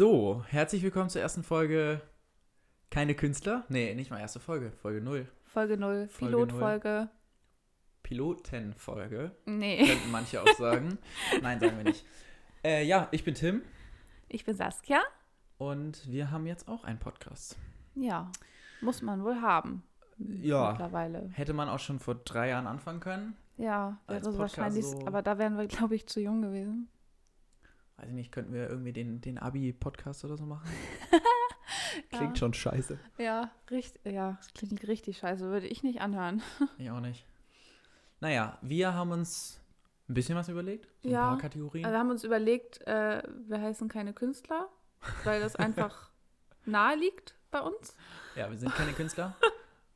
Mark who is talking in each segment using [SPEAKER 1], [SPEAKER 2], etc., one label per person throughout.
[SPEAKER 1] So, herzlich willkommen zur ersten Folge Keine Künstler? Nee, nicht mal erste Folge, Folge 0.
[SPEAKER 2] Folge 0,
[SPEAKER 1] Folge null.
[SPEAKER 2] Pilotfolge.
[SPEAKER 1] Pilotenfolge,
[SPEAKER 2] Nee,
[SPEAKER 1] könnten manche auch sagen. Nein, sagen wir nicht. Äh, ja, ich bin Tim
[SPEAKER 2] ich bin Saskia.
[SPEAKER 1] und wir haben jetzt auch einen Podcast.
[SPEAKER 2] Ja, muss man wohl haben.
[SPEAKER 1] Ja.
[SPEAKER 2] Mittlerweile.
[SPEAKER 1] Hätte man auch schon vor drei Jahren anfangen können.
[SPEAKER 2] Ja, wäre so
[SPEAKER 1] Podcast
[SPEAKER 2] wahrscheinlich,
[SPEAKER 1] so-
[SPEAKER 2] aber da wären wir, glaube ich, zu jung gewesen.
[SPEAKER 1] Weiß ich nicht, könnten wir irgendwie den, den Abi-Podcast oder so machen? Klingt
[SPEAKER 2] Ja.
[SPEAKER 1] schon scheiße.
[SPEAKER 2] Ja, richtig, ja, das klingt richtig scheiße, würde ich nicht anhören.
[SPEAKER 1] Ich auch nicht. Naja, wir haben uns ein bisschen was überlegt. So ein
[SPEAKER 2] Ja.
[SPEAKER 1] paar Kategorien.
[SPEAKER 2] Also wir haben uns überlegt, äh, wir heißen keine Künstler, weil das einfach nahe liegt bei uns.
[SPEAKER 1] Ja, wir sind keine Künstler.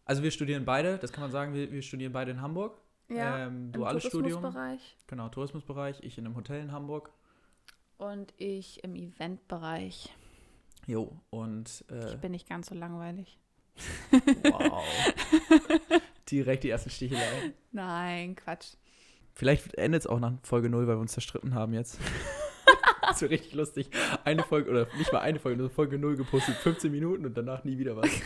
[SPEAKER 1] Also wir studieren beide, das kann man sagen, wir, wir studieren beide in Hamburg. ähm,
[SPEAKER 2] im
[SPEAKER 1] duales Studium.
[SPEAKER 2] Tourismusbereich.
[SPEAKER 1] Genau, Tourismusbereich, ich in einem Hotel in Hamburg.
[SPEAKER 2] Und ich im Eventbereich.
[SPEAKER 1] Jo, und äh,
[SPEAKER 2] Ich bin nicht ganz so langweilig.
[SPEAKER 1] wow. Direkt die ersten Sticheleien.
[SPEAKER 2] Nein, Quatsch.
[SPEAKER 1] Vielleicht endet es auch nach Folge 0, weil wir uns zerstritten haben jetzt. das wäre richtig lustig. Eine Folge, oder nicht mal eine Folge, nur Folge 0 gepostet, 15 Minuten und danach nie wieder was.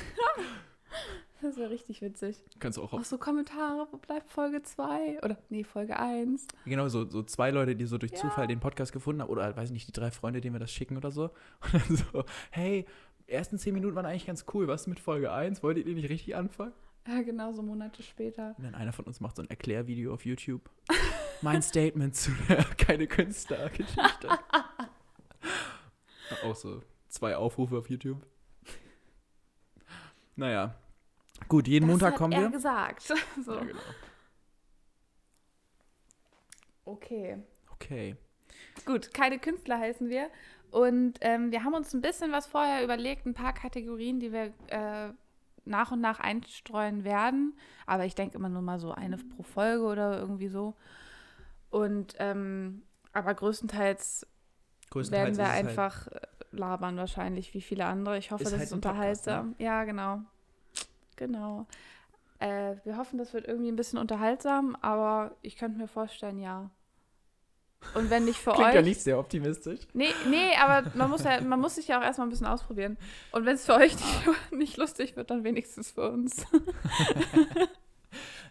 [SPEAKER 2] Das wäre richtig witzig.
[SPEAKER 1] Kannst du auch
[SPEAKER 2] Auch
[SPEAKER 1] auf,
[SPEAKER 2] so Kommentare, wo bleibt Folge 2? Oder, nee, Folge 1.
[SPEAKER 1] genau, so, so zwei Leute, die so durch
[SPEAKER 2] Ja.
[SPEAKER 1] Zufall den Podcast gefunden haben, oder halt, weiß ich nicht, die drei Freunde, denen wir das schicken oder so. Und dann so, hey, ersten 10 Minuten waren eigentlich ganz cool, was mit Folge 1? Wolltet ihr nicht richtig anfangen?
[SPEAKER 2] Ja, genau, so Monate später.
[SPEAKER 1] Und dann einer von uns macht so ein Erklärvideo auf YouTube. mein Statement zu der keine Künstler-Geschichte. Auch so zwei Aufrufe auf YouTube. Naja. Gut, jeden
[SPEAKER 2] das
[SPEAKER 1] Montag kommen
[SPEAKER 2] er
[SPEAKER 1] wir.
[SPEAKER 2] gesagt. so.
[SPEAKER 1] Ja, genau.
[SPEAKER 2] Okay.
[SPEAKER 1] Okay.
[SPEAKER 2] Gut, keine Künstler heißen wir. Und ähm, wir haben uns ein bisschen was vorher überlegt, ein paar Kategorien, die wir äh, nach und nach einstreuen werden. Aber ich denke immer nur mal so eine pro Folge oder irgendwie so. Und ähm, aber größtenteils werden
[SPEAKER 1] Größtenteils
[SPEAKER 2] wir
[SPEAKER 1] ist es halt-
[SPEAKER 2] einfach äh, labern wahrscheinlich wie viele andere. Ich hoffe, das
[SPEAKER 1] halt
[SPEAKER 2] ist
[SPEAKER 1] ne?
[SPEAKER 2] unterhaltsam. Ja, genau. Genau. Äh, wir hoffen, das wird irgendwie ein bisschen unterhaltsam, aber ich könnte mir vorstellen, ja. Und wenn nicht für
[SPEAKER 1] Klingt
[SPEAKER 2] euch.
[SPEAKER 1] ja nicht sehr optimistisch.
[SPEAKER 2] Nee, nee, aber man muss ja, man muss sich ja auch erstmal ein bisschen ausprobieren. Und wenn es für euch nicht, nicht lustig wird, dann wenigstens für uns.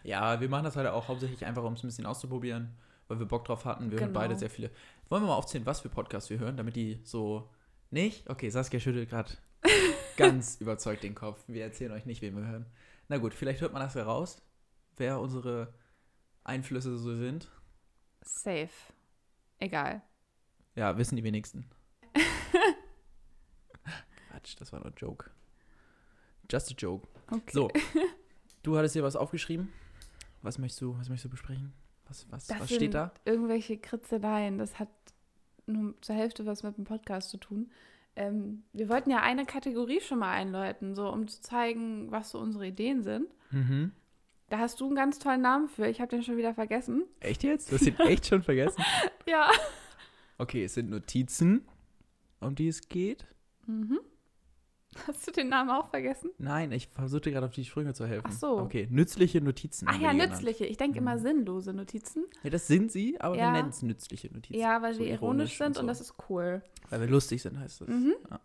[SPEAKER 1] Ja, wir machen das heute auch hauptsächlich einfach, um es ein bisschen auszuprobieren, weil wir Bock drauf hatten. Wir hören
[SPEAKER 2] Genau.
[SPEAKER 1] beide sehr viele. Wollen wir mal aufzählen, was für Podcasts wir hören, damit die so. Nicht? Okay, Saskia schüttelt gerade ganz überzeugt den Kopf. Wir erzählen euch nicht, wen wir hören. Na gut, vielleicht hört man das heraus, wer unsere Einflüsse so sind.
[SPEAKER 2] Safe. Egal.
[SPEAKER 1] Ja, wissen die wenigsten. Quatsch, das war nur ein Joke. Just a joke.
[SPEAKER 2] Okay.
[SPEAKER 1] So, du hattest dir was aufgeschrieben. Was möchtest du, was möchtest du besprechen? Was, was,
[SPEAKER 2] Das
[SPEAKER 1] was
[SPEAKER 2] sind
[SPEAKER 1] steht da?
[SPEAKER 2] Irgendwelche Kritzeleien, das hat nur zur Hälfte was mit dem Podcast zu tun. Ähm, wir wollten ja eine Kategorie schon mal einläuten, so um zu zeigen, was so unsere Ideen sind.
[SPEAKER 1] Mhm.
[SPEAKER 2] Da hast du einen ganz tollen Namen für. Ich habe den schon wieder vergessen.
[SPEAKER 1] Echt jetzt? Du hast ihn echt schon vergessen?
[SPEAKER 2] Ja.
[SPEAKER 1] Okay, es sind Notizen, um die es geht.
[SPEAKER 2] Mhm. Hast du den Namen auch vergessen?
[SPEAKER 1] Nein, ich versuchte gerade auf die Sprünge zu helfen.
[SPEAKER 2] Ach so.
[SPEAKER 1] Okay, nützliche Notizen.
[SPEAKER 2] Ach ja,
[SPEAKER 1] genannt.
[SPEAKER 2] nützliche. Ich denke immer
[SPEAKER 1] Mhm.
[SPEAKER 2] sinnlose Notizen.
[SPEAKER 1] Ja, das sind sie, aber
[SPEAKER 2] Ja.
[SPEAKER 1] wir nennen es nützliche Notizen.
[SPEAKER 2] Ja, weil
[SPEAKER 1] So
[SPEAKER 2] wir ironisch sind und,
[SPEAKER 1] so.
[SPEAKER 2] das ist cool.
[SPEAKER 1] Weil wir lustig sind, heißt das.
[SPEAKER 2] Mhm.
[SPEAKER 1] Ja.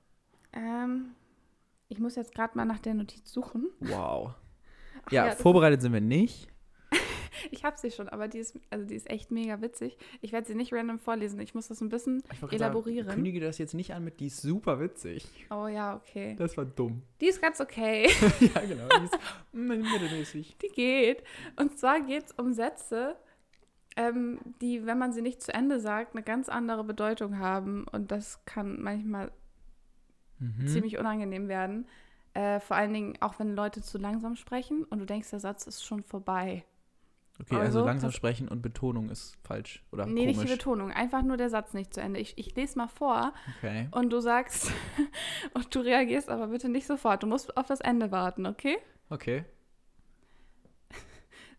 [SPEAKER 2] Ähm, ich muss jetzt gerade mal nach der Notiz suchen.
[SPEAKER 1] Wow.
[SPEAKER 2] Ach
[SPEAKER 1] Ja,
[SPEAKER 2] das
[SPEAKER 1] vorbereitet sind wir nicht.
[SPEAKER 2] Ich habe sie schon, aber die ist, also die ist echt mega witzig. Ich werde sie nicht random vorlesen. Ich muss das ein bisschen.
[SPEAKER 1] Ich
[SPEAKER 2] Elaborieren.
[SPEAKER 1] Sagen, kündige das jetzt nicht an mit, die ist super witzig.
[SPEAKER 2] Oh ja, okay.
[SPEAKER 1] Das war dumm.
[SPEAKER 2] Die ist ganz okay.
[SPEAKER 1] ja, genau. Die ist mittelmäßig.
[SPEAKER 2] Die geht. Und zwar geht es um Sätze, ähm, die, wenn man sie nicht zu Ende sagt, eine ganz andere Bedeutung haben. Und das kann manchmal
[SPEAKER 1] Mhm.
[SPEAKER 2] ziemlich unangenehm werden. Äh, vor allen Dingen auch, wenn Leute zu langsam sprechen und du denkst, der Satz ist schon vorbei.
[SPEAKER 1] Okay, also,
[SPEAKER 2] Also,
[SPEAKER 1] langsam sprechen und Betonung ist falsch oder
[SPEAKER 2] nee, nicht
[SPEAKER 1] komisch.
[SPEAKER 2] die Betonung, einfach nur der Satz nicht zu Ende. Ich, ich lese mal vor
[SPEAKER 1] okay.
[SPEAKER 2] und du sagst und du reagierst aber bitte nicht sofort. Du musst auf das Ende warten, okay?
[SPEAKER 1] Okay.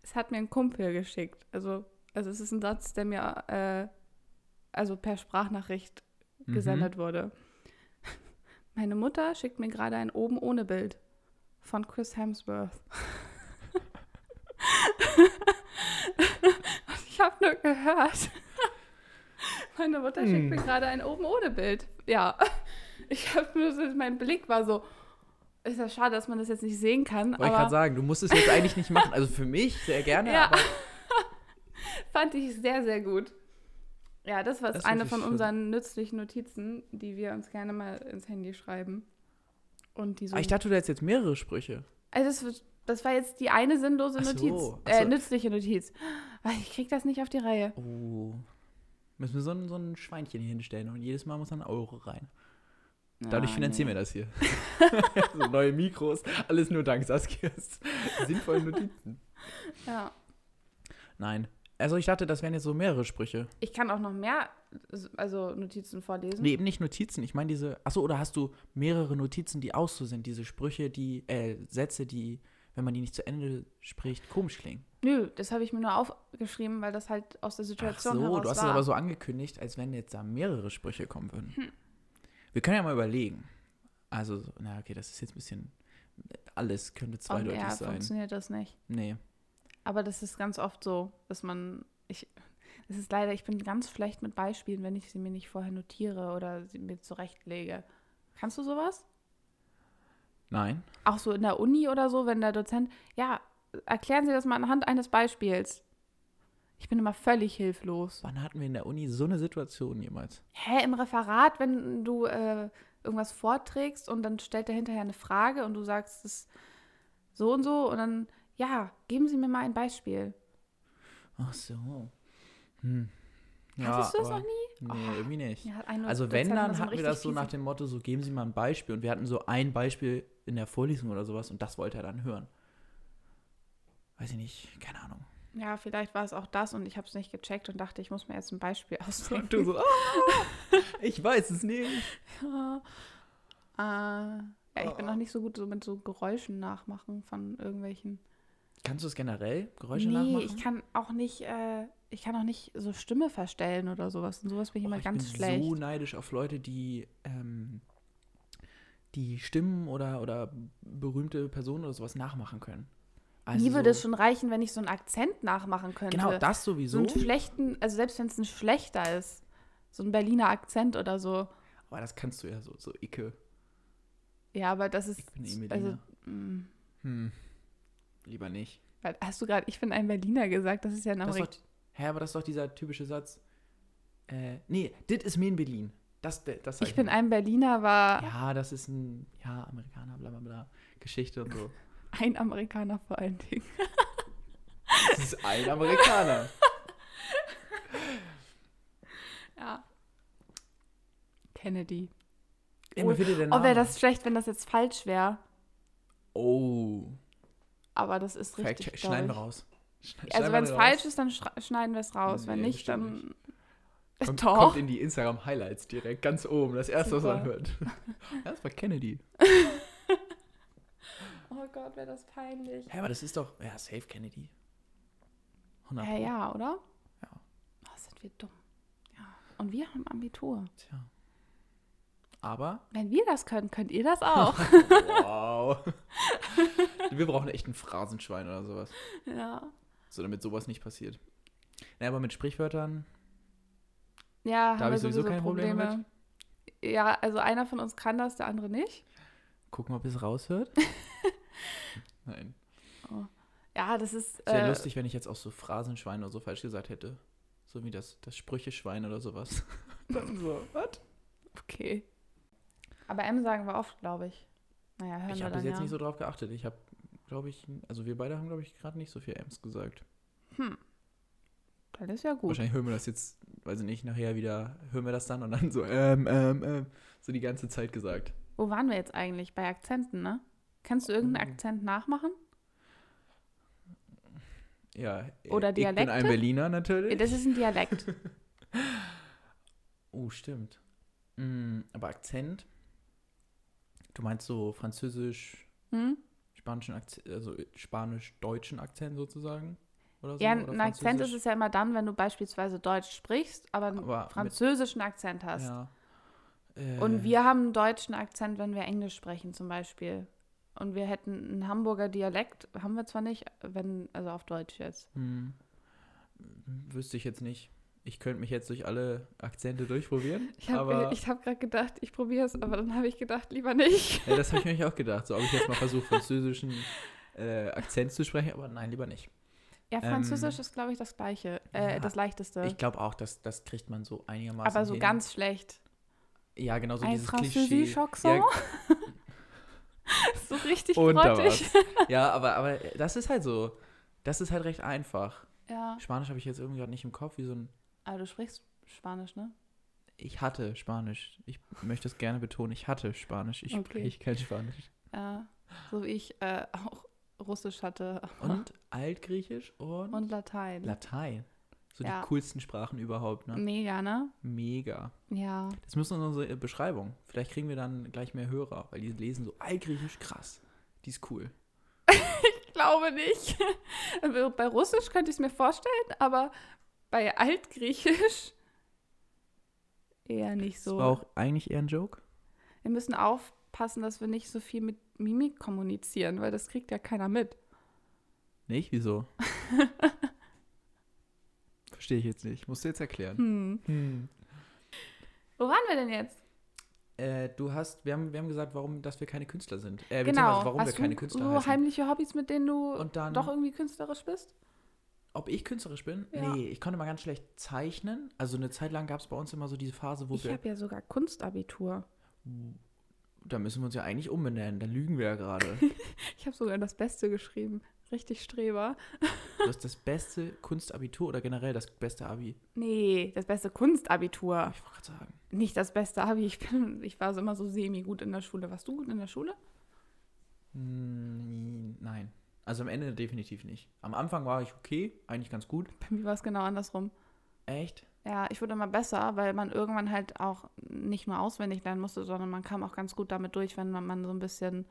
[SPEAKER 2] Es hat mir ein Kumpel geschickt. Also, also es ist ein Satz, der mir äh, also per Sprachnachricht
[SPEAKER 1] Mhm.
[SPEAKER 2] gesendet wurde. Meine Mutter schickt mir gerade ein oben ohne Bild von Chris Hemsworth. Habe nur gehört. Meine Mutter schickt mir
[SPEAKER 1] Hm.
[SPEAKER 2] gerade ein oben ohne Bild. Ja. Ich habe nur so, mein Blick war so, ist ja schade, dass man das jetzt nicht sehen kann,
[SPEAKER 1] Wollte ich gerade sagen, du musst es jetzt eigentlich nicht machen. Also für mich sehr gerne,
[SPEAKER 2] Ja.
[SPEAKER 1] aber
[SPEAKER 2] fand ich sehr, sehr gut. Ja, das war
[SPEAKER 1] Das
[SPEAKER 2] eine von
[SPEAKER 1] schön.
[SPEAKER 2] unseren nützlichen Notizen, die wir uns gerne mal ins Handy schreiben. Und die so.
[SPEAKER 1] Ah, ich dachte, du hättest jetzt mehrere Sprüche.
[SPEAKER 2] also das, wird- das war jetzt die eine sinnlose
[SPEAKER 1] so,
[SPEAKER 2] Notiz. Äh,
[SPEAKER 1] so.
[SPEAKER 2] nützliche Notiz. Ah, Ich krieg das nicht auf die Reihe.
[SPEAKER 1] Oh. Müssen wir so ein, so ein Schweinchen hier hinstellen und jedes Mal muss dann ein Euro rein.
[SPEAKER 2] Ah,
[SPEAKER 1] Dadurch finanzieren wir das hier. so neue Mikros, alles nur dank Saskias sinnvollen Notizen.
[SPEAKER 2] Ja.
[SPEAKER 1] Nein. Also ich dachte, das wären jetzt so mehrere Sprüche.
[SPEAKER 2] Ich kann auch noch mehr also Notizen vorlesen.
[SPEAKER 1] Nee, eben nicht Notizen. Ich meine diese. Achso, oder hast du mehrere Notizen, die auch so sind? Diese Sprüche, die, äh, Sätze, die, wenn man die nicht zu Ende spricht, komisch klingen.
[SPEAKER 2] Nö, das habe ich mir nur aufgeschrieben, weil das halt aus der
[SPEAKER 1] Ach
[SPEAKER 2] Situation
[SPEAKER 1] so,
[SPEAKER 2] heraus
[SPEAKER 1] du hast
[SPEAKER 2] war.
[SPEAKER 1] es aber so angekündigt, als wenn jetzt da mehrere Sprüche kommen würden.
[SPEAKER 2] Hm.
[SPEAKER 1] Wir können ja mal überlegen. Also, so- na okay, das ist jetzt ein bisschen. Alles könnte zweideutig
[SPEAKER 2] air
[SPEAKER 1] sein.
[SPEAKER 2] funktioniert das nicht.
[SPEAKER 1] Nee.
[SPEAKER 2] Aber das ist ganz oft so, dass man. Ich, das ist leider, ich bin ganz schlecht mit Beispielen, wenn ich sie mir nicht vorher notiere oder sie mir zurechtlege. Kannst du sowas?
[SPEAKER 1] Nein.
[SPEAKER 2] Auch so in der Uni oder so, wenn der Dozent, ja, erklären Sie das mal anhand eines Beispiels. Ich bin immer völlig hilflos.
[SPEAKER 1] Wann hatten wir in der Uni so eine Situation jemals?
[SPEAKER 2] Hä, im Referat, wenn du äh, irgendwas vorträgst und dann stellt er hinterher eine Frage und du sagst es so und so und dann, ja, geben Sie mir mal ein Beispiel.
[SPEAKER 1] Ach so. Hm.
[SPEAKER 2] Hattest du das noch nie?
[SPEAKER 1] Nee, irgendwie nicht.
[SPEAKER 2] Ja,
[SPEAKER 1] Also wenn, dann
[SPEAKER 2] so
[SPEAKER 1] hatten wir das so nach dem Motto, so geben Sie mal ein Beispiel. Und wir hatten so ein Beispiel in der Vorlesung oder sowas und das wollte er dann hören. Weiß ich nicht, keine Ahnung.
[SPEAKER 2] Ja, vielleicht war es auch das und ich habe es nicht gecheckt und dachte, ich muss mir jetzt ein Beispiel ausdenken.
[SPEAKER 1] Und du so, ah, ich weiß es nicht.
[SPEAKER 2] ja. Äh, ja, ich bin
[SPEAKER 1] Oh.
[SPEAKER 2] noch nicht so gut so mit so Geräuschen nachmachen von irgendwelchen.
[SPEAKER 1] Kannst du es generell, Geräusche
[SPEAKER 2] nee,
[SPEAKER 1] nachmachen?
[SPEAKER 2] ich kann auch nicht, äh, ich kann auch nicht so Stimme verstellen oder sowas. Und sowas bin ich
[SPEAKER 1] Oh,
[SPEAKER 2] immer
[SPEAKER 1] ich
[SPEAKER 2] ganz
[SPEAKER 1] bin
[SPEAKER 2] schlecht.
[SPEAKER 1] so neidisch auf Leute, die ähm, die Stimmen oder, oder berühmte Personen oder sowas nachmachen können. Also
[SPEAKER 2] Mir würde
[SPEAKER 1] so,
[SPEAKER 2] es schon reichen, wenn ich so einen Akzent nachmachen könnte.
[SPEAKER 1] Genau, das
[SPEAKER 2] so
[SPEAKER 1] sowieso.
[SPEAKER 2] einen schlechten, also selbst wenn es ein schlechter ist, so ein Berliner Akzent oder so.
[SPEAKER 1] Aber das kannst du ja so, so Icke.
[SPEAKER 2] Ja, aber das ist,
[SPEAKER 1] Ich bin Emelina.
[SPEAKER 2] also, mh,
[SPEAKER 1] hm. Lieber nicht.
[SPEAKER 2] hast du gerade, ich bin ein Berliner gesagt, das ist ja ein Amerikaner.
[SPEAKER 1] hä, aber das ist doch dieser typische Satz. Äh, nee, dit ist mir in Berlin. Das, das
[SPEAKER 2] Ich bin ein Berliner, war
[SPEAKER 1] Ja, das ist ein, ja, Amerikaner, bla bla bla. Geschichte und so.
[SPEAKER 2] ein Amerikaner vor allen Dingen.
[SPEAKER 1] Das ist ein Amerikaner.
[SPEAKER 2] Ja. Kennedy.
[SPEAKER 1] Ey,
[SPEAKER 2] Oh,
[SPEAKER 1] Name.
[SPEAKER 2] wäre das schlecht, wenn das jetzt falsch wäre.
[SPEAKER 1] Oh.
[SPEAKER 2] Aber das ist
[SPEAKER 1] Fact
[SPEAKER 2] richtig. glaub
[SPEAKER 1] Schneiden wir raus. Schne-
[SPEAKER 2] Also
[SPEAKER 1] schneiden
[SPEAKER 2] wenn es falsch ist, dann schneiden wir es raus. wenn
[SPEAKER 1] Nee,
[SPEAKER 2] nicht,
[SPEAKER 1] bestimmt
[SPEAKER 2] dann.
[SPEAKER 1] Kommt,
[SPEAKER 2] Doch.
[SPEAKER 1] kommt in die Instagram-Highlights direkt, ganz oben. Das erste, was
[SPEAKER 2] Super.
[SPEAKER 1] man hört. das war Kennedy.
[SPEAKER 2] Oh Gott, wäre das peinlich.
[SPEAKER 1] Hä, aber das ist doch, ja, safe Kennedy. 100
[SPEAKER 2] Ja, ja, oder?
[SPEAKER 1] Ja.
[SPEAKER 2] Oh, sind wir dumm. Ja. Und wir haben Abitur.
[SPEAKER 1] Tja. Aber,
[SPEAKER 2] Wenn wir das können, könnt ihr das auch.
[SPEAKER 1] wow. Wir brauchen echt ein Phrasenschwein oder sowas.
[SPEAKER 2] ja.
[SPEAKER 1] So, damit sowas nicht passiert. Naja, aber mit Sprichwörtern,
[SPEAKER 2] Ja,
[SPEAKER 1] Da
[SPEAKER 2] haben
[SPEAKER 1] hab
[SPEAKER 2] wir
[SPEAKER 1] ich sowieso
[SPEAKER 2] sowieso
[SPEAKER 1] keine Probleme
[SPEAKER 2] Probleme. Ja, also einer von uns kann das, der andere nicht.
[SPEAKER 1] gucken, ob es raushört. Nein.
[SPEAKER 2] Ja, das ist.
[SPEAKER 1] Wäre
[SPEAKER 2] äh,
[SPEAKER 1] lustig, wenn ich jetzt auch so Phrasenschwein oder so falsch gesagt hätte. So wie das, das Sprücheschwein oder sowas. Dann so, was?
[SPEAKER 2] Okay. Aber M sagen wir oft, glaube ich. Naja, hören
[SPEAKER 1] Ich habe bis jetzt
[SPEAKER 2] ja.
[SPEAKER 1] nicht so drauf geachtet. Ich habe, glaube ich, also wir beide haben, glaube ich, gerade nicht so viel Ems gesagt.
[SPEAKER 2] Hm. Das ist ja gut.
[SPEAKER 1] Wahrscheinlich hören wir das jetzt, weiß ich nicht, nachher wieder, hören wir das dann und dann so, ähm, ähm, ähm, so die ganze Zeit gesagt.
[SPEAKER 2] Wo waren wir jetzt eigentlich? Bei Akzenten, ne? Kannst du irgendeinen
[SPEAKER 1] Mhm.
[SPEAKER 2] Akzent nachmachen?
[SPEAKER 1] Ja.
[SPEAKER 2] Oder
[SPEAKER 1] Ich bin ein
[SPEAKER 2] Dialekte?
[SPEAKER 1] Berliner natürlich.
[SPEAKER 2] Das ist ein Dialekt.
[SPEAKER 1] Oh, stimmt. Mm, aber Akzent? Du meinst so französisch,
[SPEAKER 2] Hm?
[SPEAKER 1] Spanischen Akzent, also spanisch-deutschen Akzent sozusagen? Oder so?
[SPEAKER 2] Ja, ein Akzent ist es ja immer dann, wenn du beispielsweise Deutsch sprichst, aber einen
[SPEAKER 1] Aber mit-
[SPEAKER 2] französischen Akzent hast.
[SPEAKER 1] Ja. Äh,
[SPEAKER 2] Und wir haben einen deutschen Akzent, wenn wir Englisch sprechen zum Beispiel. Und wir hätten einen Hamburger Dialekt, haben wir zwar nicht, wenn, also auf Deutsch jetzt.
[SPEAKER 1] Hm, wüsste ich jetzt nicht. Ich könnte mich jetzt durch alle Akzente durchprobieren.
[SPEAKER 2] Ich habe hab gerade gedacht, ich probiere es, aber dann habe ich gedacht, lieber nicht.
[SPEAKER 1] ja, das habe ich mir auch gedacht. So, ob ich jetzt mal versuche, französischen äh, Akzent zu sprechen, aber nein, lieber nicht.
[SPEAKER 2] Ja, Französisch
[SPEAKER 1] Ähm,
[SPEAKER 2] ist, glaube ich, das Gleiche, äh,
[SPEAKER 1] ja,
[SPEAKER 2] das Leichteste.
[SPEAKER 1] Ich glaube auch, dass das kriegt man so einigermaßen
[SPEAKER 2] aber so
[SPEAKER 1] hin.
[SPEAKER 2] ganz schlecht.
[SPEAKER 1] Ja, genau so
[SPEAKER 2] Ein
[SPEAKER 1] dieses Klischee. Ja,
[SPEAKER 2] so richtig
[SPEAKER 1] und
[SPEAKER 2] grottig.
[SPEAKER 1] ja, aber, aber das ist halt so. Das ist halt recht einfach.
[SPEAKER 2] Ja,
[SPEAKER 1] Spanisch habe ich jetzt irgendwie gerade nicht im Kopf, wie so ein.
[SPEAKER 2] Aber du sprichst Spanisch, ne?
[SPEAKER 1] Ich hatte Spanisch. Ich möchte es gerne betonen, ich hatte Spanisch. Ich
[SPEAKER 2] Okay.
[SPEAKER 1] spreche kein Spanisch.
[SPEAKER 2] Ja, so wie ich äh, auch Russisch hatte
[SPEAKER 1] Und Altgriechisch und,
[SPEAKER 2] und Latein.
[SPEAKER 1] Latein. So
[SPEAKER 2] Ja.
[SPEAKER 1] die coolsten Sprachen überhaupt, ne?
[SPEAKER 2] Mega, ne?
[SPEAKER 1] Mega.
[SPEAKER 2] Ja.
[SPEAKER 1] Das müssen unsere Beschreibung. Vielleicht kriegen wir dann gleich mehr Hörer, weil die lesen so Altgriechisch krass. Die ist cool.
[SPEAKER 2] Ich glaube nicht. Bei Russisch könnte ich es mir vorstellen, aber bei Altgriechisch eher nicht
[SPEAKER 1] Das
[SPEAKER 2] so.
[SPEAKER 1] war auch eigentlich eher ein Joke.
[SPEAKER 2] Wir müssen aufpassen, dass wir nicht so viel mit Mimik kommunizieren, weil das kriegt ja keiner mit.
[SPEAKER 1] Nicht? Wieso? Verstehe ich jetzt nicht. Musst du jetzt erklären.
[SPEAKER 2] Hm.
[SPEAKER 1] Hm.
[SPEAKER 2] Wo waren wir denn jetzt?
[SPEAKER 1] Äh, du hast, wir haben, wir haben gesagt, warum, dass wir keine Künstler sind. Äh,
[SPEAKER 2] genau.
[SPEAKER 1] warum
[SPEAKER 2] Hast
[SPEAKER 1] wir keine
[SPEAKER 2] du
[SPEAKER 1] Künstler
[SPEAKER 2] so
[SPEAKER 1] heißen.
[SPEAKER 2] heimliche Hobbys, mit denen du
[SPEAKER 1] Und dann,
[SPEAKER 2] doch irgendwie künstlerisch bist?
[SPEAKER 1] Ob ich künstlerisch bin?
[SPEAKER 2] Ja.
[SPEAKER 1] Nee, ich konnte mal ganz schlecht zeichnen. Also eine Zeit lang gab es bei uns immer so diese Phase, wo
[SPEAKER 2] Ich
[SPEAKER 1] wir,
[SPEAKER 2] habe ja sogar Kunstabitur.
[SPEAKER 1] da müssen wir uns ja eigentlich umbenennen, da lügen wir ja gerade.
[SPEAKER 2] Ich habe sogar das Beste geschrieben. Richtig Streber.
[SPEAKER 1] du hast das beste Kunstabitur oder generell das beste Abi.
[SPEAKER 2] Nee, das beste Kunstabitur.
[SPEAKER 1] Ich wollte gerade sagen.
[SPEAKER 2] Nicht das beste Abi. Ich, bin, ich war so immer so semi-gut in der Schule. Warst du gut in der Schule?
[SPEAKER 1] Hm, Nein. Also am Ende definitiv nicht. Am Anfang war ich okay, eigentlich ganz gut.
[SPEAKER 2] Bei mir war es genau andersrum.
[SPEAKER 1] Echt?
[SPEAKER 2] Ja, ich wurde immer besser, weil man irgendwann halt auch nicht nur auswendig lernen musste, sondern man kam auch ganz gut damit durch, wenn man, man so ein bisschen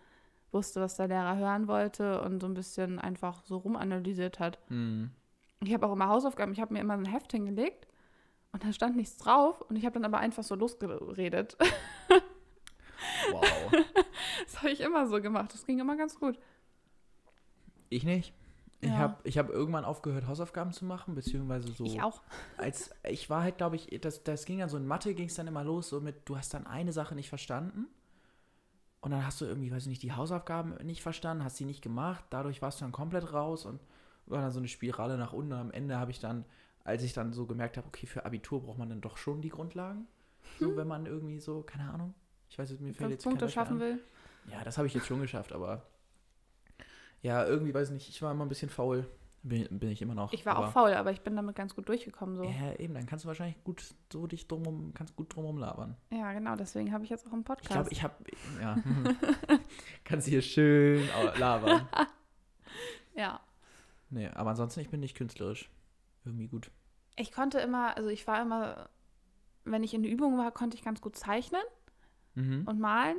[SPEAKER 2] wusste, was der Lehrer hören wollte und so ein bisschen einfach so rumanalysiert hat.
[SPEAKER 1] Hm.
[SPEAKER 2] Ich habe auch immer Hausaufgaben, ich habe mir immer ein Heft hingelegt und da stand nichts drauf und ich habe dann aber einfach so losgeredet.
[SPEAKER 1] Wow.
[SPEAKER 2] Das habe ich immer so gemacht. Das ging immer ganz gut.
[SPEAKER 1] Ich nicht. Ich
[SPEAKER 2] Ja.
[SPEAKER 1] habe ich hab irgendwann aufgehört, Hausaufgaben zu machen, beziehungsweise so.
[SPEAKER 2] Ich auch.
[SPEAKER 1] als ich war halt, glaube ich, das, das ging dann so in Mathe, ging es dann immer los, so mit, du hast dann eine Sache nicht verstanden und dann hast du irgendwie, weiß ich nicht, die Hausaufgaben nicht verstanden, hast sie nicht gemacht, dadurch warst du dann komplett raus und war dann so eine Spirale nach unten und am Ende habe ich dann, als ich dann so gemerkt habe, okay, für Abitur braucht man dann doch schon die Grundlagen, so wenn man irgendwie so, keine Ahnung, ich weiß jetzt, mir fällt
[SPEAKER 2] Fünf
[SPEAKER 1] jetzt
[SPEAKER 2] Punkte schaffen
[SPEAKER 1] an.
[SPEAKER 2] will.
[SPEAKER 1] Ja, das habe ich jetzt schon geschafft, aber ja, irgendwie, weiß ich nicht, ich war immer ein bisschen faul, bin, bin ich immer noch.
[SPEAKER 2] Ich war
[SPEAKER 1] aber,
[SPEAKER 2] auch faul, aber ich bin damit ganz gut durchgekommen. So.
[SPEAKER 1] ja, eben, dann kannst du wahrscheinlich gut so dich drumrum, kannst gut drumrum labern.
[SPEAKER 2] Ja, genau. Deswegen habe ich jetzt auch einen
[SPEAKER 1] Ich
[SPEAKER 2] Podcast.
[SPEAKER 1] glaube, ich habe, ja, hm. kannst hier schön labern.
[SPEAKER 2] ja.
[SPEAKER 1] Nee, aber ansonsten, ich bin nicht künstlerisch. Irgendwie gut.
[SPEAKER 2] Ich konnte immer, also ich war immer, wenn ich in der Übung war, konnte ich ganz gut zeichnen
[SPEAKER 1] Mhm.
[SPEAKER 2] und malen,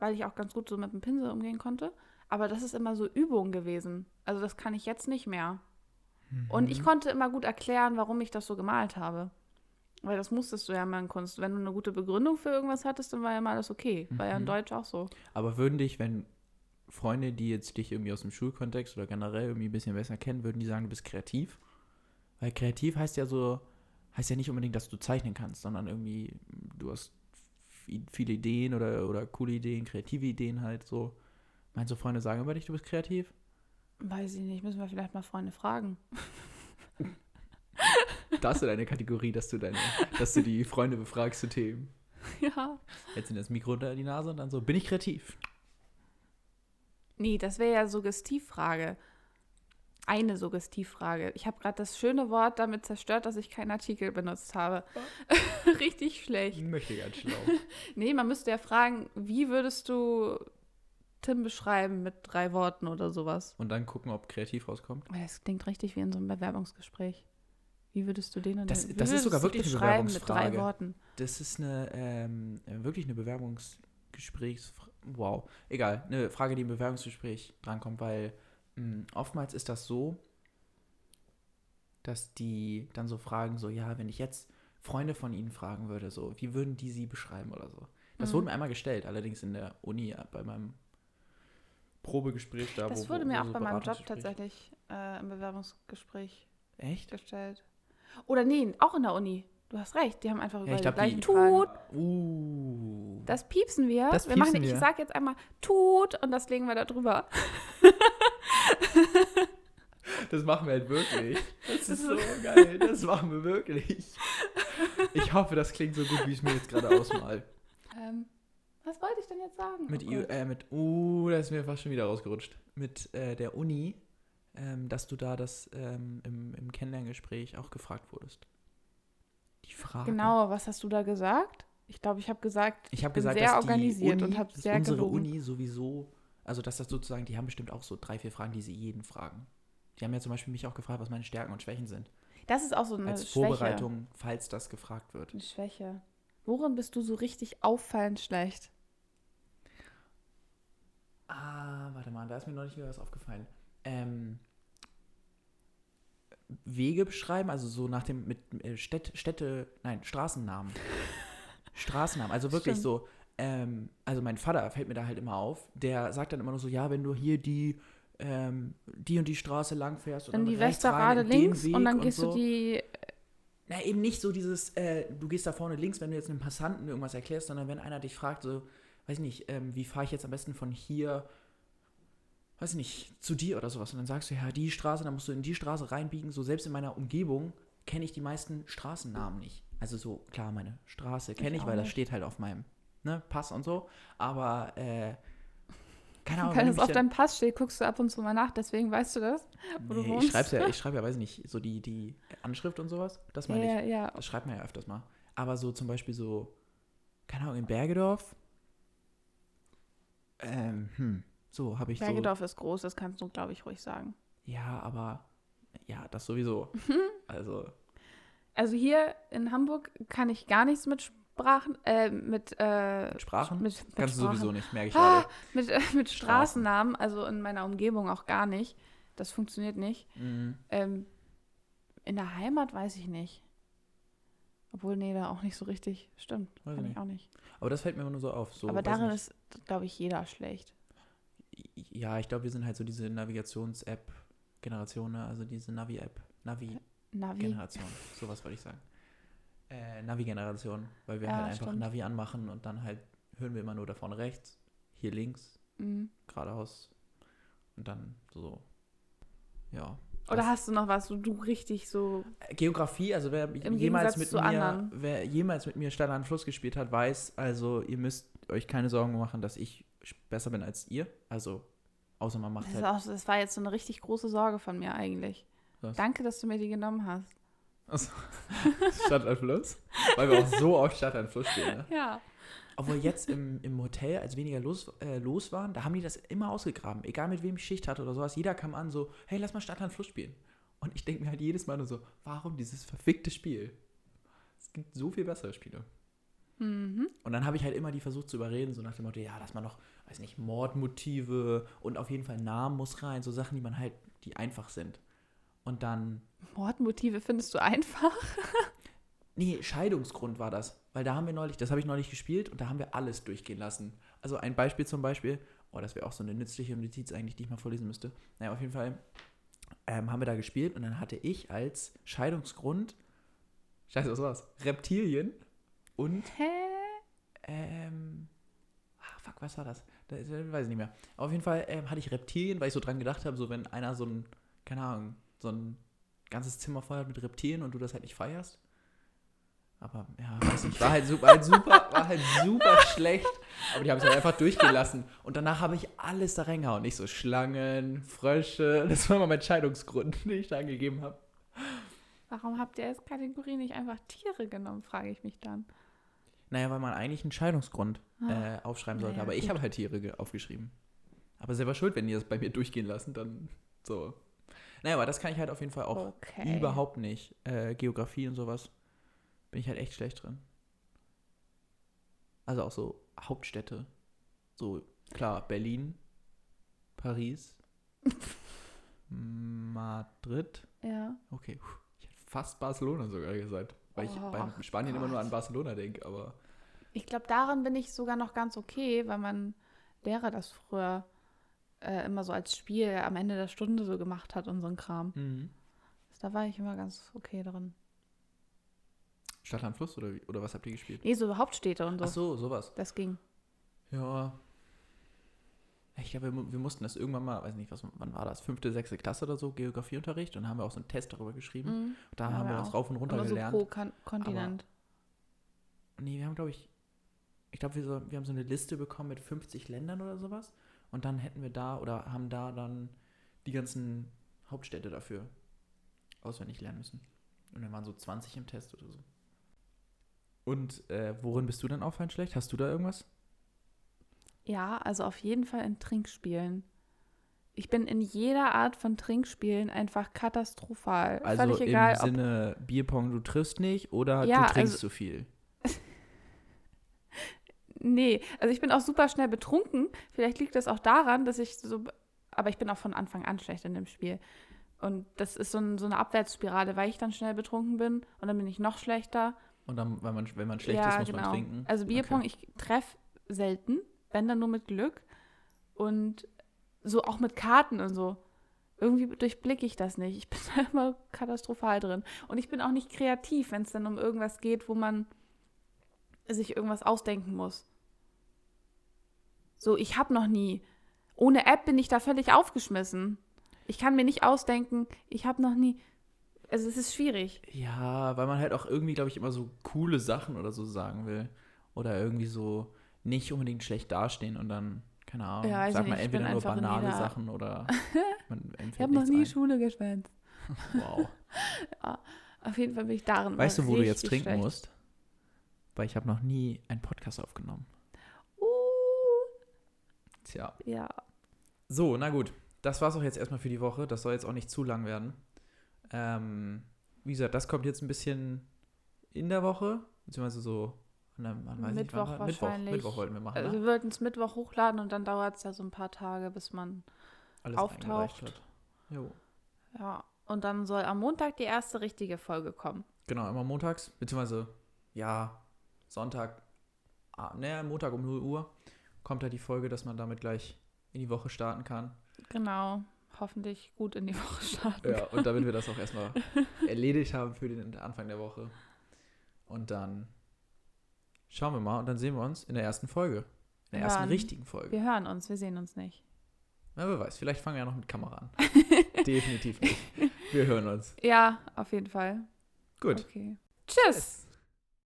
[SPEAKER 2] weil ich auch ganz gut so mit dem Pinsel umgehen konnte. Aber das ist immer so Übung gewesen. Also das kann ich jetzt nicht mehr. Und
[SPEAKER 1] Mhm.
[SPEAKER 2] ich konnte immer gut erklären, warum ich das so gemalt habe. Weil das musstest du ja immer in Kunst. Wenn du eine gute Begründung für irgendwas hattest, dann war ja mal alles okay. War ja in
[SPEAKER 1] Mhm.
[SPEAKER 2] Deutsch auch so.
[SPEAKER 1] Aber würden dich, wenn Freunde, die jetzt dich irgendwie aus dem Schulkontext oder generell irgendwie ein bisschen besser kennen, würden die sagen, du bist kreativ? Weil kreativ heißt ja so, heißt ja nicht unbedingt, dass du zeichnen kannst, sondern irgendwie, du hast vi- viele Ideen oder, oder coole Ideen, kreative Ideen halt so. Meinst du, Freunde sagen über dich, du bist kreativ?
[SPEAKER 2] Weiß ich nicht, müssen wir vielleicht mal Freunde fragen.
[SPEAKER 1] Das ist deine Kategorie, dass du deine, dass du die Freunde befragst zu Themen.
[SPEAKER 2] ja.
[SPEAKER 1] Jetzt in das Mikro unter die Nase und dann so, bin ich kreativ?
[SPEAKER 2] Nee, das wäre ja Suggestivfrage. Eine Suggestivfrage. Ich habe gerade das schöne Wort damit zerstört, dass ich keinen Artikel benutzt habe. Richtig schlecht.
[SPEAKER 1] Möchte ganz schlau.
[SPEAKER 2] Nee, man müsste ja fragen, wie würdest du Tim beschreiben mit drei Worten oder sowas?
[SPEAKER 1] Und dann gucken, ob kreativ rauskommt.
[SPEAKER 2] Das klingt richtig wie in so einem Bewerbungsgespräch. Wie würdest du den
[SPEAKER 1] Das- das ist sogar wirklich eine
[SPEAKER 2] beschreiben mit drei
[SPEAKER 1] Bewerbungsfrage.
[SPEAKER 2] Worten?
[SPEAKER 1] Das ist eine, ähm, äh, wirklich eine Bewerbungsgesprächs... Wow. Egal, eine Frage, die im Bewerbungsgespräch drankommt, weil mh, oftmals ist das so, dass die dann so fragen, so, ja, wenn ich jetzt Freunde von ihnen fragen würde, so, wie würden die sie beschreiben oder so. Das
[SPEAKER 2] Mhm.
[SPEAKER 1] wurde mir einmal gestellt, allerdings in der Uni bei meinem Probegespräch da,
[SPEAKER 2] Das
[SPEAKER 1] wo
[SPEAKER 2] wurde mir
[SPEAKER 1] wo
[SPEAKER 2] auch bei meinem Job tatsächlich äh, im Bewerbungsgespräch
[SPEAKER 1] Echt?
[SPEAKER 2] gestellt. Oder nee, auch in der Uni. Du hast recht, die haben einfach über
[SPEAKER 1] Ja, ich
[SPEAKER 2] die gleichen. Tut.
[SPEAKER 1] Uh.
[SPEAKER 2] Das piepsen wir.
[SPEAKER 1] Das
[SPEAKER 2] wir machen,
[SPEAKER 1] piepsen
[SPEAKER 2] ich
[SPEAKER 1] wir.
[SPEAKER 2] sag jetzt einmal Tut und das legen wir da drüber.
[SPEAKER 1] Das machen wir halt wirklich. Das ist so geil. Das machen wir wirklich. Ich hoffe, das klingt so gut, wie ich es mir jetzt gerade ausmal.
[SPEAKER 2] Ähm, was wollte ich denn jetzt sagen?
[SPEAKER 1] Mit,
[SPEAKER 2] Oh
[SPEAKER 1] äh, mit, uh, das ist mir fast schon wieder rausgerutscht. Mit äh, der Uni, ähm, dass du da das ähm, im, im Kennenlerngespräch auch gefragt wurdest. Die Frage.
[SPEAKER 2] Genau, was hast du da gesagt? Ich glaube, ich habe gesagt,
[SPEAKER 1] Ich habe
[SPEAKER 2] bin
[SPEAKER 1] gesagt,
[SPEAKER 2] sehr
[SPEAKER 1] dass die
[SPEAKER 2] organisiert
[SPEAKER 1] Uni,
[SPEAKER 2] und habe sehr
[SPEAKER 1] unsere
[SPEAKER 2] gelogen.
[SPEAKER 1] Uni sowieso, also dass das sozusagen, die haben bestimmt auch so drei, vier Fragen, die sie jeden fragen. Die haben ja zum Beispiel mich auch gefragt, was meine Stärken und Schwächen sind.
[SPEAKER 2] Das ist auch so eine
[SPEAKER 1] Als
[SPEAKER 2] Schwäche.
[SPEAKER 1] Vorbereitung, falls das gefragt wird.
[SPEAKER 2] Eine Schwäche. Worin bist du so richtig auffallend schlecht?
[SPEAKER 1] Ah, warte mal, da ist mir noch nicht wieder was aufgefallen. Ähm, Wege beschreiben, also so nach dem, mit äh, Städt, Städte, nein, Straßennamen. Straßennamen, also wirklich
[SPEAKER 2] Stimmt.
[SPEAKER 1] so, ähm, also mein Vater fällt mir da halt immer auf, der sagt dann immer nur so, ja, wenn du hier die, ähm, die und die Straße lang fährst und
[SPEAKER 2] Dann die
[SPEAKER 1] rechts rein
[SPEAKER 2] Westerrade links und dann gehst
[SPEAKER 1] so.
[SPEAKER 2] du die.
[SPEAKER 1] Na, eben nicht so dieses, äh, du gehst da vorne links, wenn du jetzt einem Passanten irgendwas erklärst, sondern wenn einer dich fragt, so, weiß nicht, ähm, wie fahre ich jetzt am besten von hier, weiß nicht, zu dir oder sowas. Und dann sagst du, ja, die Straße, dann musst du in die Straße reinbiegen. So, selbst in meiner Umgebung kenne ich die meisten Straßennamen nicht. Also so, klar, meine Straße kenne ich,
[SPEAKER 2] auch
[SPEAKER 1] weil das steht halt auf meinem ne, Pass und so. Aber, äh, keine Ahnung.
[SPEAKER 2] Weil
[SPEAKER 1] wenn
[SPEAKER 2] es
[SPEAKER 1] du
[SPEAKER 2] auf deinem Pass steht, guckst du ab und zu mal nach, deswegen weißt du das. wo du
[SPEAKER 1] Nee, ich
[SPEAKER 2] wohnst.
[SPEAKER 1] schreibe ja, ich schreibe ja, weiß nicht, so die, die Anschrift und sowas. Das meine ich.
[SPEAKER 2] Ja, ja.
[SPEAKER 1] Das schreibt man ja öfters mal. Aber so zum Beispiel so, keine Ahnung, in Bergedorf. Ähm, hm, so habe ich
[SPEAKER 2] Bergedorf ist groß, das kannst du, glaube ich, ruhig sagen.
[SPEAKER 1] so. Ja, aber ja, das sowieso. also,
[SPEAKER 2] Also hier in Hamburg kann ich gar nichts mit Sprachen, äh, mit, äh,
[SPEAKER 1] mit Sprachen
[SPEAKER 2] mit, mit
[SPEAKER 1] kannst du
[SPEAKER 2] Sprachen.
[SPEAKER 1] sowieso nicht, merke ich
[SPEAKER 2] Ah,
[SPEAKER 1] gerade.
[SPEAKER 2] mit, äh, mit Straßennamen, also in meiner Umgebung auch gar nicht. Das funktioniert nicht.
[SPEAKER 1] Mhm.
[SPEAKER 2] Ähm, in der Heimat weiß ich nicht. Obwohl, nee, da auch nicht so richtig. Stimmt,
[SPEAKER 1] Weiß
[SPEAKER 2] kann
[SPEAKER 1] ich
[SPEAKER 2] ich auch nicht.
[SPEAKER 1] Aber das fällt mir immer nur so auf. So,
[SPEAKER 2] Aber darin
[SPEAKER 1] nicht.
[SPEAKER 2] ist, glaube ich, jeder schlecht.
[SPEAKER 1] Ja, ich glaube, wir sind halt so diese Navigations-App-Generation, ne? also diese Navi-App, Navi-Generation,
[SPEAKER 2] Navi.
[SPEAKER 1] sowas wollte ich sagen. Äh, Navi-Generation, weil wir
[SPEAKER 2] Ja,
[SPEAKER 1] halt einfach
[SPEAKER 2] stimmt.
[SPEAKER 1] Navi anmachen und dann halt hören wir immer nur da vorne rechts, hier links,
[SPEAKER 2] Mhm.
[SPEAKER 1] geradeaus und dann so, ja.
[SPEAKER 2] Oder
[SPEAKER 1] Das-
[SPEAKER 2] hast du noch was, wo du richtig so.
[SPEAKER 1] Geografie, also wer jemals
[SPEAKER 2] Gegensatz
[SPEAKER 1] mit mir,
[SPEAKER 2] anderen.
[SPEAKER 1] wer jemals mit mir Stadt an Fluss gespielt hat, weiß, also ihr müsst euch keine Sorgen machen, dass ich besser bin als ihr. Also, außer man macht
[SPEAKER 2] Das,
[SPEAKER 1] halt
[SPEAKER 2] auch, das war jetzt so eine richtig große Sorge von mir eigentlich.
[SPEAKER 1] Was?
[SPEAKER 2] Danke, dass du mir die genommen hast.
[SPEAKER 1] Also, Stadt an Fluss? Weil wir auch so oft Stadt an Fluss spielen, ne?
[SPEAKER 2] Ja.
[SPEAKER 1] Obwohl jetzt im, im Hotel, als weniger los, äh, los waren, da haben die das immer ausgegraben. Egal mit wem ich Schicht hatte oder sowas. Jeder kam an so, hey, lass mal Stadt an Fluss spielen. Und ich denke mir halt jedes Mal nur so, warum dieses verfickte Spiel? Es gibt so viel bessere Spiele.
[SPEAKER 2] Mhm.
[SPEAKER 1] Und dann habe ich halt immer die versucht zu überreden, so nach dem Motto, ja, dass man noch, weiß nicht, Mordmotive und auf jeden Fall Namen muss rein, so Sachen, die man halt, die einfach sind. Und dann,
[SPEAKER 2] Mordmotive findest du einfach?
[SPEAKER 1] nee, Scheidungsgrund war das. Weil da haben wir neulich, das habe ich neulich gespielt und da haben wir alles durchgehen lassen. Also ein Beispiel zum Beispiel, oh, das wäre auch so eine nützliche Notiz eigentlich, die ich mal vorlesen müsste. Naja, auf jeden Fall ähm, haben wir da gespielt und dann hatte ich als Scheidungsgrund, scheiße, was war's? Reptilien und
[SPEAKER 2] Hä?
[SPEAKER 1] Ähm. Ah, fuck, was war das? das? weiß ich nicht mehr. Auf jeden Fall ähm, hatte ich Reptilien, weil ich so dran gedacht habe, so wenn einer so ein, keine Ahnung, so ein ganzes Zimmer voll hat mit Reptilien und du das halt nicht feierst. Aber ja, weiß nicht, war halt super, halt super, war halt super schlecht. Aber die haben es halt einfach durchgehen lassen. Und danach habe ich alles da reingehauen. Nicht so Schlangen, Frösche. Das war immer mein Entscheidungsgrund, den ich da angegeben habe.
[SPEAKER 2] Warum habt ihr als Kategorie nicht einfach Tiere genommen, frage ich mich dann.
[SPEAKER 1] Naja, weil man eigentlich einen Scheidungsgrund
[SPEAKER 2] Ah,
[SPEAKER 1] äh, aufschreiben sollte.
[SPEAKER 2] naja,
[SPEAKER 1] aber ich
[SPEAKER 2] gut.
[SPEAKER 1] habe halt Tiere ge- aufgeschrieben. Aber selber schuld, wenn die das bei mir durchgehen lassen, dann so. Naja, aber das kann ich halt auf jeden Fall auch
[SPEAKER 2] okay.
[SPEAKER 1] überhaupt nicht. Äh, Geografie und sowas bin ich halt echt schlecht drin. Also auch so Hauptstädte. So, klar, Berlin, Paris, Madrid.
[SPEAKER 2] Ja.
[SPEAKER 1] Okay, ich hätte fast Barcelona sogar gesagt. Weil ich
[SPEAKER 2] Oh,
[SPEAKER 1] bei Spanien immer nur an
[SPEAKER 2] Gott.
[SPEAKER 1] Barcelona denke, aber.
[SPEAKER 2] Ich glaube, daran bin ich sogar noch ganz okay, weil mein Lehrer das früher äh, immer so als Spiel am Ende der Stunde so gemacht hat und so ein Kram.
[SPEAKER 1] Mhm.
[SPEAKER 2] Da war ich immer ganz okay drin.
[SPEAKER 1] Stadtland Fluss oder, wie- oder was habt ihr gespielt?
[SPEAKER 2] Nee, so Hauptstädte und so.
[SPEAKER 1] Ach so, sowas.
[SPEAKER 2] Das ging.
[SPEAKER 1] Ja. Ich glaube, wir, wir mussten das irgendwann mal, weiß nicht, was, wann war das? Fünfte, sechste Klasse oder so, Geografieunterricht. Und dann haben wir auch so einen Test darüber geschrieben.
[SPEAKER 2] Mhm.
[SPEAKER 1] Da
[SPEAKER 2] Ja,
[SPEAKER 1] haben wir das rauf und runter
[SPEAKER 2] Immer so
[SPEAKER 1] gelernt.
[SPEAKER 2] pro Kon Kontinent.
[SPEAKER 1] Nee, wir haben, glaube ich, ich glaube, wir, so, wir haben so eine Liste bekommen mit 50 Ländern oder sowas. Und dann hätten wir da oder haben da dann die ganzen Hauptstädte dafür auswendig lernen müssen. Und dann waren so 20 im Test oder so. Und äh, worin bist du denn auffallend schlecht? Hast du da irgendwas?
[SPEAKER 2] Ja, also auf jeden Fall in Trinkspielen. Ich bin in jeder Art von Trinkspielen einfach katastrophal.
[SPEAKER 1] Also
[SPEAKER 2] Völlig
[SPEAKER 1] im
[SPEAKER 2] egal, ob
[SPEAKER 1] Sinne Bierpong, du triffst nicht oder
[SPEAKER 2] Ja,
[SPEAKER 1] du trinkst
[SPEAKER 2] also-
[SPEAKER 1] zu viel.
[SPEAKER 2] Nee, also ich bin auch super schnell betrunken. Vielleicht liegt das auch daran, dass ich so. Aber ich bin auch von Anfang an schlecht in dem Spiel. Und das ist so, ein, so eine Abwärtsspirale, weil ich dann schnell betrunken bin und dann bin ich noch schlechter.
[SPEAKER 1] Und dann, wenn man, wenn man schlecht
[SPEAKER 2] ja,
[SPEAKER 1] ist, muss
[SPEAKER 2] genau.
[SPEAKER 1] man trinken.
[SPEAKER 2] Also Bierpong,
[SPEAKER 1] Okay.
[SPEAKER 2] ich treffe selten, wenn dann nur mit Glück. Und so auch mit Karten und so. Irgendwie durchblicke ich das nicht. Ich bin da immer katastrophal drin. Und ich bin auch nicht kreativ, wenn es dann um irgendwas geht, wo man sich irgendwas ausdenken muss. So, ich habe noch nie. Ohne App bin ich da völlig aufgeschmissen. Ich kann mir nicht ausdenken, ich habe noch nie. Also es ist schwierig.
[SPEAKER 1] Ja, weil man halt auch irgendwie, glaube ich, immer so coole Sachen oder so sagen will. Oder irgendwie so nicht unbedingt schlecht dastehen und dann, keine Ahnung,
[SPEAKER 2] Ja,
[SPEAKER 1] sagt man entweder nur banale Sachen oder man
[SPEAKER 2] Ich habe noch nie
[SPEAKER 1] ein.
[SPEAKER 2] Schule geschwänzt.
[SPEAKER 1] Wow.
[SPEAKER 2] Auf jeden Fall bin ich darin.
[SPEAKER 1] Weißt du, wo du jetzt trinken
[SPEAKER 2] schlecht.
[SPEAKER 1] musst? Weil ich habe noch nie einen Podcast aufgenommen.
[SPEAKER 2] Uh,
[SPEAKER 1] Tja.
[SPEAKER 2] ja.
[SPEAKER 1] So, na gut. Das war's auch jetzt erstmal für die Woche. Das soll jetzt auch nicht zu lang werden. Ähm, wie gesagt, das kommt jetzt ein bisschen in der Woche, beziehungsweise so an einem,
[SPEAKER 2] Mittwoch
[SPEAKER 1] wann war- Mittwoch,
[SPEAKER 2] wahrscheinlich.
[SPEAKER 1] Mittwoch wollten wir machen,
[SPEAKER 2] Also
[SPEAKER 1] ne?
[SPEAKER 2] wir wollten es Mittwoch hochladen und dann dauert es ja so ein paar Tage, bis man.
[SPEAKER 1] Alles
[SPEAKER 2] auftaucht.
[SPEAKER 1] eingereicht hat. Jo.
[SPEAKER 2] Ja. Und dann soll am Montag die erste richtige Folge kommen.
[SPEAKER 1] Genau, immer montags, beziehungsweise, ja, Sonntag, ah, ne, Montag um 0 Uhr kommt da die Folge, dass man damit gleich in die Woche starten kann.
[SPEAKER 2] Genau. Hoffentlich gut in die Woche starten.
[SPEAKER 1] Ja, und damit wir das auch erstmal erledigt haben für den Anfang der Woche. Und dann schauen wir mal und dann sehen wir uns in der ersten Folge. In der
[SPEAKER 2] Wir
[SPEAKER 1] ersten
[SPEAKER 2] hören.
[SPEAKER 1] richtigen Folge.
[SPEAKER 2] Wir hören uns, wir sehen uns nicht.
[SPEAKER 1] Na, wer weiß, vielleicht fangen wir ja noch mit Kamera an. Definitiv nicht. Wir hören uns.
[SPEAKER 2] Ja, auf jeden Fall.
[SPEAKER 1] Gut.
[SPEAKER 2] Okay. Tschüss.